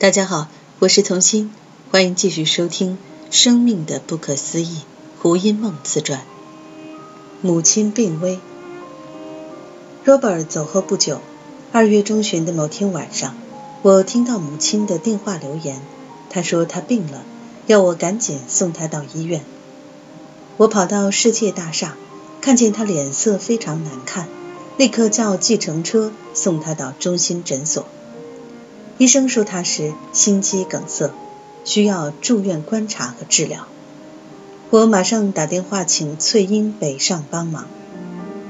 大家好，我是童心，欢迎继续收听《生命的不可思议》胡因梦自传。母亲病危，Robert 走后不久，二月中旬的某天晚上，我听到母亲的电话留言，她说她病了，要我赶紧送她到医院。我跑到世界大厦，看见她脸色非常难看，立刻叫计程车送她到中心诊所。医生说他是心肌梗塞，需要住院观察和治疗。我马上打电话请翠英北上帮忙。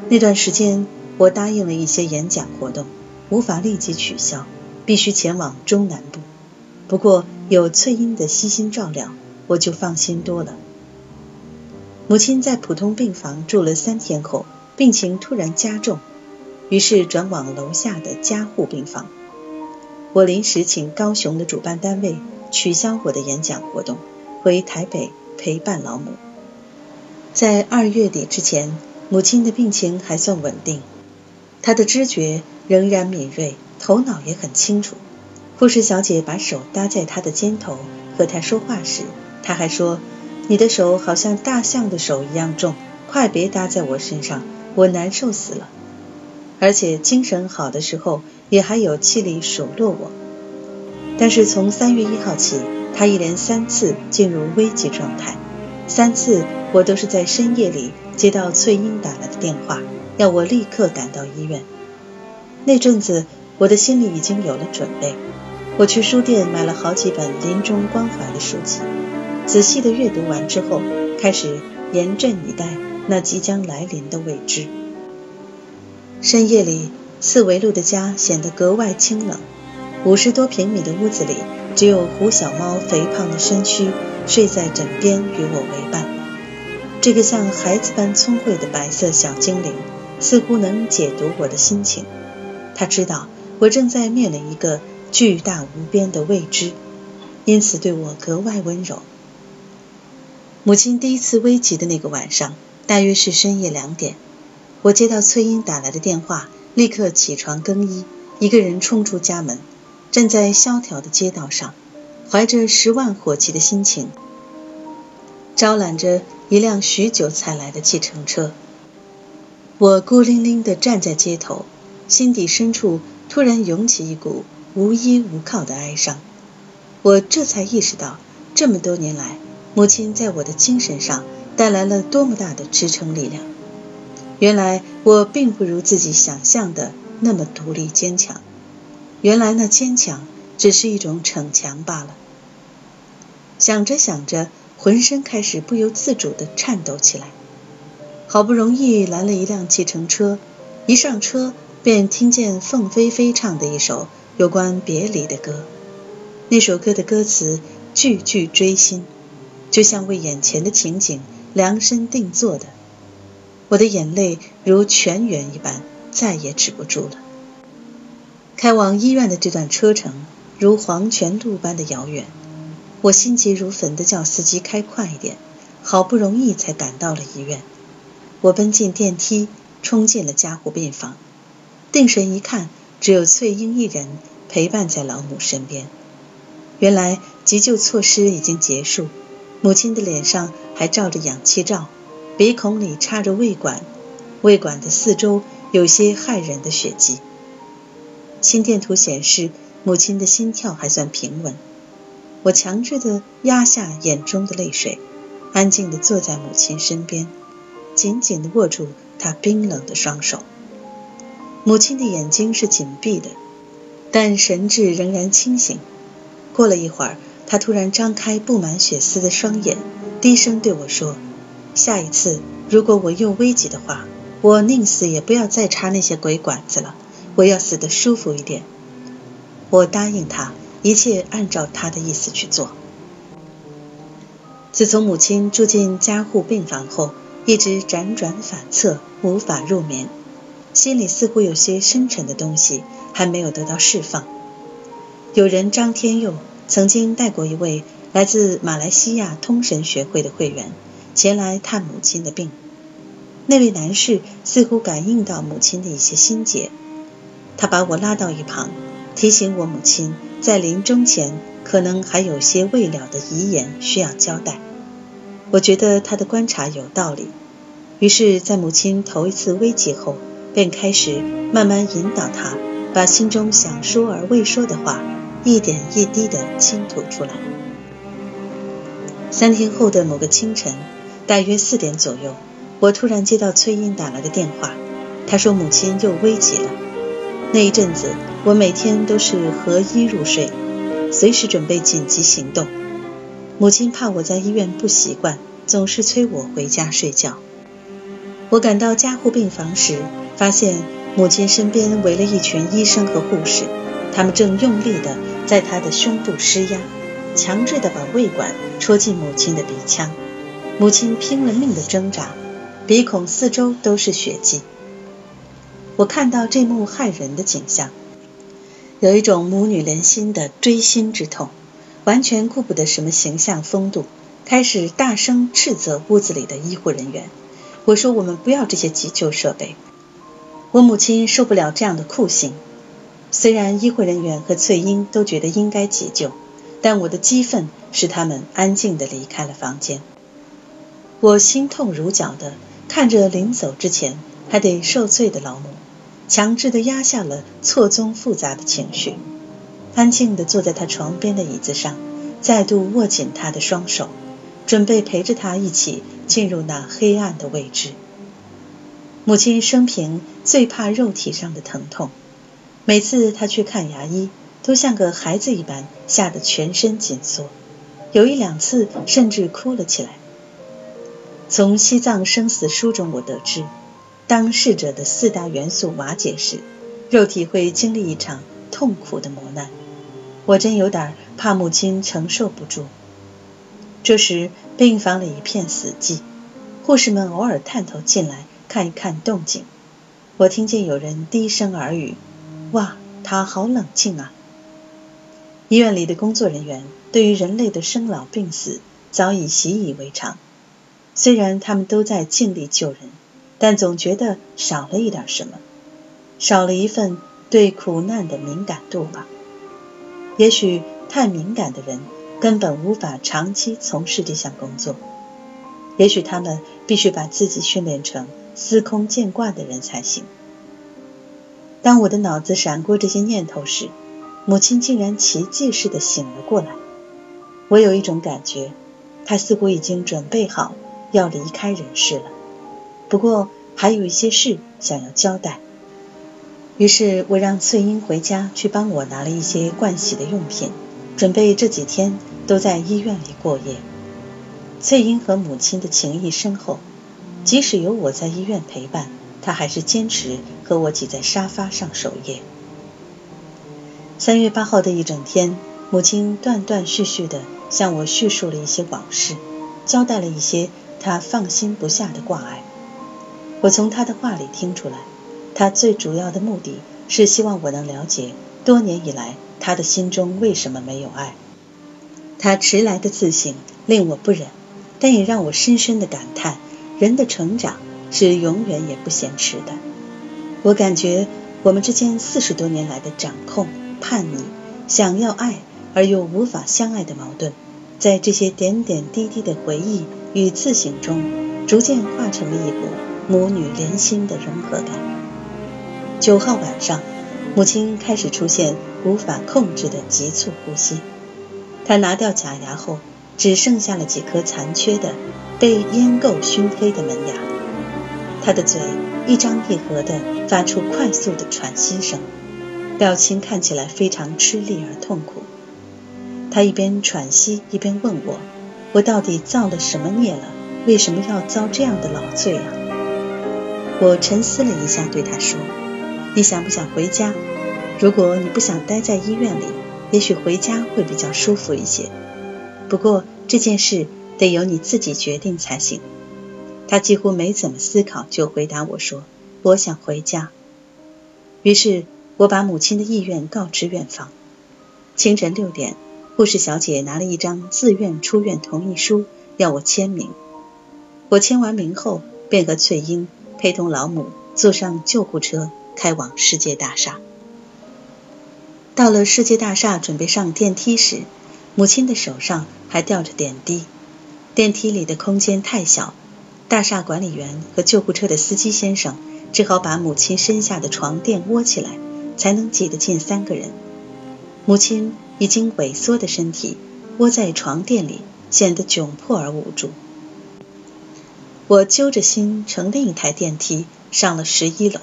那段时间我答应了一些演讲活动，无法立即取消，必须前往中南部。不过有翠英的悉心照料，我就放心多了。母亲在普通病房住了三天后，病情突然加重，于是转往楼下的加护病房。我临时请高雄的主办单位取消我的演讲活动，回台北陪伴老母。在二月底之前，母亲的病情还算稳定，她的知觉仍然敏锐，头脑也很清楚。护士小姐把手搭在她的肩头，和她说话时，她还说：“你的手好像大象的手一样重，快别搭在我身上，我难受死了。”而且精神好的时候。也还有气力数落我，但是从三月一号起，他一连三次进入危急状态，三次我都是在深夜里接到翠英打来的电话，要我立刻赶到医院。那阵子我的心里已经有了准备，我去书店买了好几本临终关怀的书籍，仔细的阅读完之后，开始严阵以待那即将来临的未知。深夜里。四维路的家显得格外清冷，五十多平米的屋子里，只有胡小猫肥胖的身躯睡在枕边与我为伴。这个像孩子般聪慧的白色小精灵，似乎能解读我的心情。他知道我正在面临一个巨大无边的未知，因此对我格外温柔。母亲第一次危急的那个晚上，大约是深夜两点，我接到崔英打来的电话。立刻起床更衣，一个人冲出家门，站在萧条的街道上，怀着十万火急的心情，招揽着一辆许久才来的计程车。我孤零零地站在街头，心底深处突然涌起一股无依无靠的哀伤。我这才意识到，这么多年来，母亲在我的精神上带来了多么大的支撑力量。原来我并不如自己想象的那么独立坚强，原来那坚强只是一种逞强罢了。想着想着，浑身开始不由自主地颤抖起来。好不容易拦了一辆计程车，一上车便听见凤飞飞唱的一首有关别离的歌。那首歌的歌词句句锥心，就像为眼前的情景量身定做的。我的眼泪如泉源一般，再也止不住了。开往医院的这段车程如黄泉路般的遥远，我心急如焚地叫司机开快一点。好不容易才赶到了医院，我奔进电梯，冲进了加护病房。定神一看，只有翠英一人陪伴在老母身边。原来急救措施已经结束，母亲的脸上还罩着氧气罩。鼻孔里插着胃管，胃管的四周有些骇人的血迹。心电图显示母亲的心跳还算平稳。我强制地压下眼中的泪水，安静地坐在母亲身边，紧紧地握住她冰冷的双手。母亲的眼睛是紧闭的，但神志仍然清醒。过了一会儿，她突然张开布满血丝的双眼，低声对我说。下一次，如果我又危急的话，我宁死也不要再插那些鬼管子了。我要死得舒服一点。我答应他，一切按照他的意思去做。自从母亲住进加护病房后，一直辗转反侧，无法入眠，心里似乎有些深沉的东西还没有得到释放。有人张天佑曾经带过一位来自马来西亚通神学会的会员。前来探母亲的病，那位男士似乎感应到母亲的一些心结，他把我拉到一旁，提醒我母亲在临终前可能还有些未了的遗言需要交代。我觉得他的观察有道理，于是，在母亲头一次危急后，便开始慢慢引导她，把心中想说而未说的话，一点一滴地倾吐出来。三天后的某个清晨，大约四点左右，我突然接到崔英打来的电话，他说母亲又危急了。那一阵子，我每天都是合衣入睡，随时准备紧急行动。母亲怕我在医院不习惯，总是催我回家睡觉。我赶到加护病房时，发现母亲身边围了一群医生和护士，他们正用力地在她的胸部施压。强制地把胃管戳进母亲的鼻腔，母亲拼了命的挣扎，鼻孔四周都是血迹。我看到这幕骇人的景象，有一种母女连心的锥心之痛，完全顾不得什么形象风度，开始大声斥责屋子里的医护人员。我说：“我们不要这些急救设备。”我母亲受不了这样的酷刑。虽然医护人员和翠英都觉得应该急救。但我的激愤使他们安静地离开了房间。我心痛如绞的看着临走之前还得受罪的老母，强制的压下了错综复杂的情绪，安静的坐在他床边的椅子上，再度握紧他的双手，准备陪着他一起进入那黑暗的未知。母亲生平最怕肉体上的疼痛，每次她去看牙医。都像个孩子一般，吓得全身紧缩，有一两次甚至哭了起来。从西藏生死书中我得知，当逝者的四大元素瓦解时，肉体会经历一场痛苦的磨难。我真有点怕母亲承受不住。这时病房里一片死寂，护士们偶尔探头进来看一看动静。我听见有人低声耳语：“哇，他好冷静啊。”医院里的工作人员对于人类的生老病死早已习以为常，虽然他们都在尽力救人，但总觉得少了一点什么，少了一份对苦难的敏感度吧。也许太敏感的人根本无法长期从事这项工作，也许他们必须把自己训练成司空见惯的人才行。当我的脑子闪过这些念头时，母亲竟然奇迹似的醒了过来，我有一种感觉，她似乎已经准备好要离开人世了。不过还有一些事想要交代，于是我让翠英回家去帮我拿了一些盥洗的用品，准备这几天都在医院里过夜。翠英和母亲的情谊深厚，即使有我在医院陪伴，她还是坚持和我挤在沙发上守夜。三月八号的一整天，母亲断断续续地向我叙述了一些往事，交代了一些他放心不下的挂碍。我从他的话里听出来，他最主要的目的是希望我能了解多年以来他的心中为什么没有爱。他迟来的自信令我不忍，但也让我深深的感叹：人的成长是永远也不嫌迟的。我感觉我们之间四十多年来的掌控。叛逆、想要爱而又无法相爱的矛盾，在这些点点滴滴的回忆与自省中，逐渐化成了一股母女连心的融合感。九号晚上，母亲开始出现无法控制的急促呼吸。她拿掉假牙后，只剩下了几颗残缺的、被烟垢熏黑的门牙。她的嘴一张一合地发出快速的喘息声。表情看起来非常吃力而痛苦。他一边喘息一边问我：“我到底造了什么孽了？为什么要遭这样的老罪啊？”我沉思了一下，对他说：“你想不想回家？如果你不想待在医院里，也许回家会比较舒服一些。不过这件事得由你自己决定才行。”他几乎没怎么思考就回答我说：“我想回家。”于是。我把母亲的意愿告知院方。清晨六点，护士小姐拿了一张自愿出院同意书，要我签名。我签完名后，便和翠英陪同老母坐上救护车，开往世界大厦。到了世界大厦，准备上电梯时，母亲的手上还吊着点滴。电梯里的空间太小，大厦管理员和救护车的司机先生只好把母亲身下的床垫窝起来，才能挤得进三个人。母亲已经萎缩的身体窝在床垫里，显得窘迫而无助。我揪着心乘另一台电梯上了十一楼，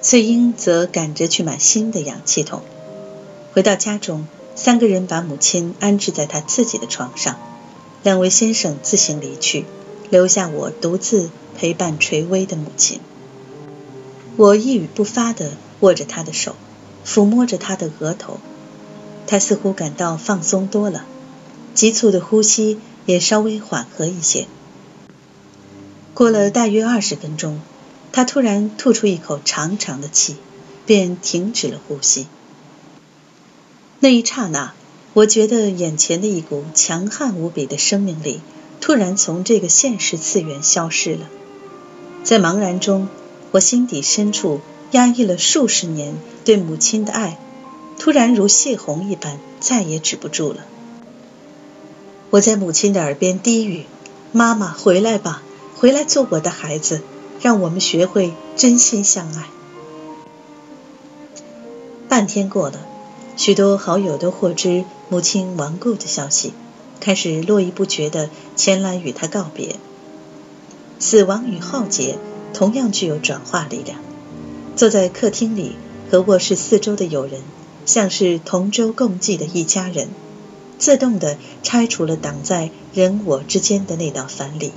翠英则赶着去买新的氧气筒。回到家中，三个人把母亲安置在她自己的床上，两位先生自行离去，留下我独自陪伴垂危的母亲。我一语不发地握着她的手，抚摸着她的额头，他似乎感到放松多了，急促的呼吸也稍微缓和一些。过了大约二十分钟，他突然吐出一口长长的气，便停止了呼吸。那一刹那，我觉得眼前的一股强悍无比的生命力突然从这个现实次元消失了。在茫然中，我心底深处压抑了数十年对母亲的爱，突然如泄洪一般，再也止不住了。我在母亲的耳边低语：“妈妈，回来吧。”回来做我的孩子，让我们学会真心相爱。半天过了，许多好友都获知母亲亡故的消息，开始络绎不绝地前来与她告别。死亡与浩劫同样具有转化力量。坐在客厅里和卧室四周的友人，像是同舟共济的一家人，自动地拆除了挡在人我之间的那道藩篱。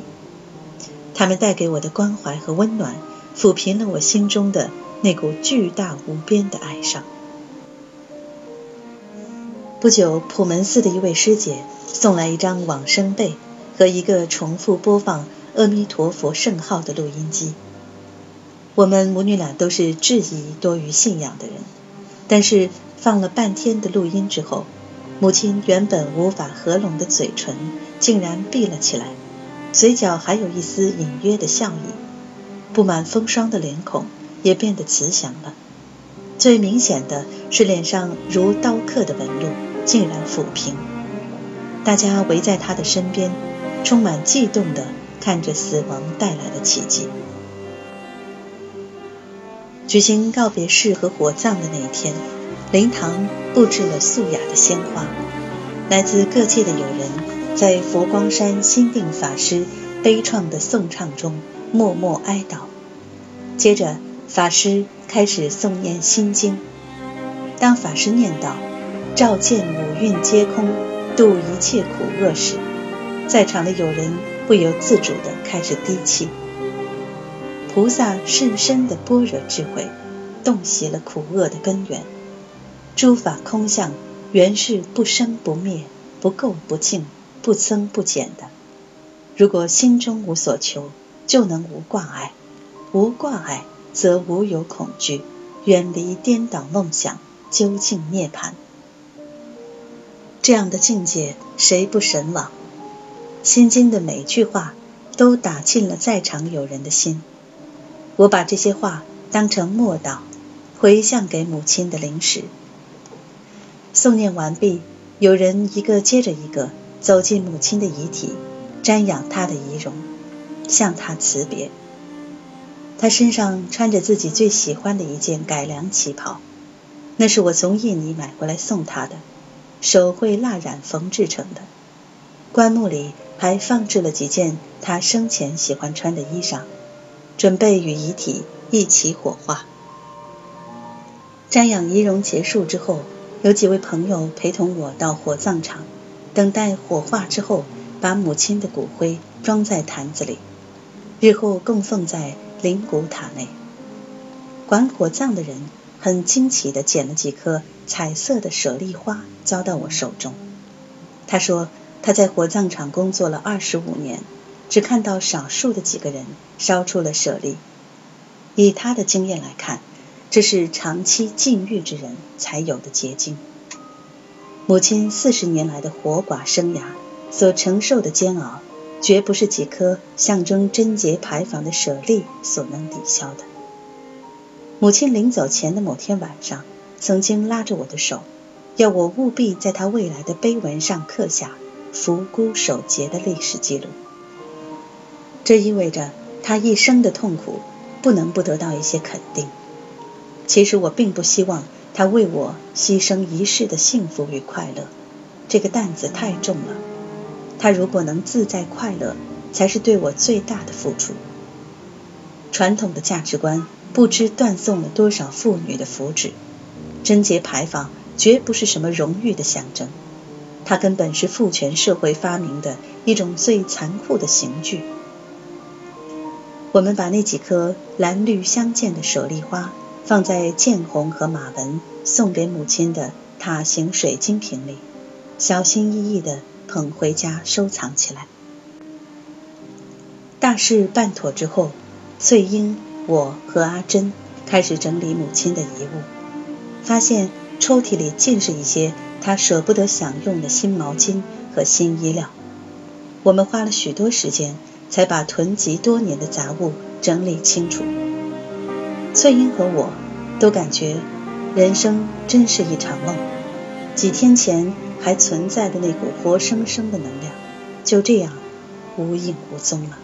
他们带给我的关怀和温暖，抚平了我心中的那股巨大无边的哀伤。不久，普门寺的一位师姐送来一张往生被和一个重复播放阿弥陀佛圣号的录音机。我们母女俩都是质疑多于信仰的人，但是放了半天的录音之后，母亲原本无法合拢的嘴唇竟然闭了起来。嘴角还有一丝隐约的笑意，布满风霜的脸孔也变得慈祥了。最明显的是脸上如刀刻的纹路竟然抚平。大家围在他的身边，充满悸动的看着死亡带来的奇迹。举行告别式和火葬的那一天，灵堂布置了素雅的鲜花，来自各界的友人。在佛光山心定法师悲怆的颂唱中默默哀悼，接着法师开始诵念心经。当法师念道“照见五蕴皆空，度一切苦厄”时，在场的友人不由自主地开始低泣。菩萨甚深的般若智慧，洞悉了苦厄的根源。诸法空相，原是不生不灭，不垢不净。不增不减的。如果心中无所求，就能无挂碍；无挂碍，则无有恐惧，远离颠倒梦想，究竟涅槃。这样的境界，谁不神往？心经的每句话都打进了在场有人的心。我把这些话当成默祷，回向给母亲的灵石。诵念完毕，有人一个接着一个。走进母亲的遗体，瞻仰她的遗容，向她辞别。她身上穿着自己最喜欢的一件改良旗袍，那是我从印尼买回来送她的，手绘蜡染缝制成的。棺木里还放置了几件她生前喜欢穿的衣裳，准备与遗体一起火化。瞻仰遗容结束之后，有几位朋友陪同我到火葬场。等待火化之后，把母亲的骨灰装在坛子里，日后供奉在灵骨塔内。管火葬的人很惊奇地捡了几颗彩色的舍利花，交到我手中。他说他在火葬场工作了二十五年，只看到少数的几个人烧出了舍利。以他的经验来看，这是长期禁欲之人才有的结晶。母亲四十年来的活寡生涯所承受的煎熬，绝不是几颗象征贞洁牌坊的舍利所能抵消的。母亲临走前的某天晚上，曾经拉着我的手，要我务必在她未来的碑文上刻下扶孤守节的历史记录。这意味着他一生的痛苦不能不得到一些肯定。其实我并不希望他为我牺牲一世的幸福与快乐，这个担子太重了。他如果能自在快乐，才是对我最大的付出。传统的价值观不知断送了多少妇女的福祉。贞节牌坊绝不是什么荣誉的象征，它根本是父权社会发明的一种最残酷的刑具。我们把那几颗蓝绿相间的舍利花放在建红和马文送给母亲的塔形水晶瓶里，小心翼翼地捧回家收藏起来。大事办妥之后，翠英、我和阿珍开始整理母亲的遗物。发现抽屉里尽是一些她舍不得享用的新毛巾和新衣料。我们花了许多时间，才把囤积多年的杂物整理清楚。翠英和我都感觉人生真是一场梦，几天前还存在的那股活生生的能量，就这样无影无踪了。